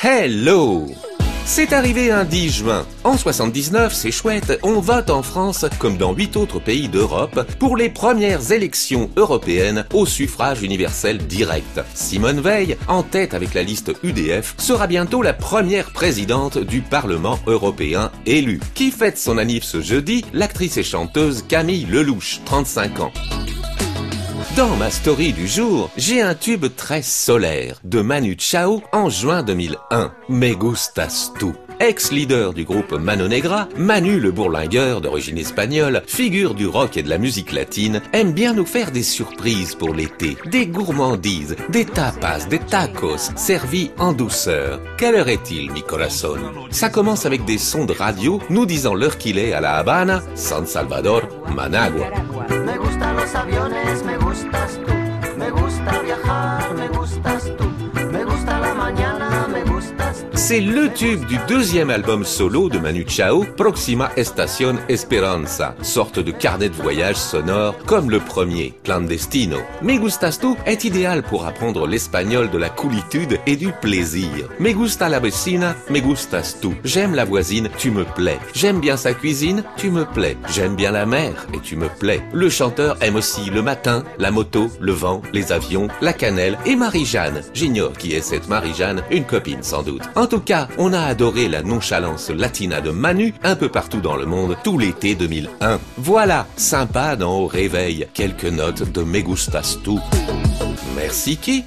Hello c'est arrivé un 10 juin. En 79, c'est chouette, on vote en France, comme dans huit autres pays d'Europe, pour les premières élections européennes au suffrage universel direct. Simone Veil, en tête avec la liste UDF, sera bientôt la première présidente du Parlement européen élue. Qui fête son anniversaire ce jeudi? L'actrice et chanteuse Camille Lelouch, 35 ans. Dans ma story du jour, j'ai un tube très solaire de Manu Chao en juin 2001. Me gustas. Ex-leader du groupe Mano Negra, Manu le bourlingueur d'origine espagnole, figure du rock et de la musique latine, aime bien nous faire des surprises pour l'été, des gourmandises, des tapas, des tacos, servis en douceur. Quelle heure est-il, mi corazón Ça commence avec des sons de radio nous disant l'heure qu'il est à La Habana, San Salvador, Managua. C'est le tube du deuxième album solo de Manu Chao, Proxima Estación Esperanza, sorte de carnet de voyage sonore comme le premier, Clandestino. Me Gustas Tu est idéal pour apprendre l'espagnol de la coolitude et du plaisir. Me gusta la vecina, me gustas tu. J'aime la voisine, tu me plais. J'aime bien sa cuisine, tu me plais. J'aime bien la mer et tu me plais. Le chanteur aime aussi le matin, la moto, le vent, les avions, la cannelle et Marie-Jeanne. J'ignore qui est cette Marie-Jeanne, une copine sans doute. Cas, on a adoré la nonchalance latina de Manu un peu partout dans le monde tout l'été 2001. Voilà, sympa dans Au réveil, quelques notes de Me Gustas. Merci qui?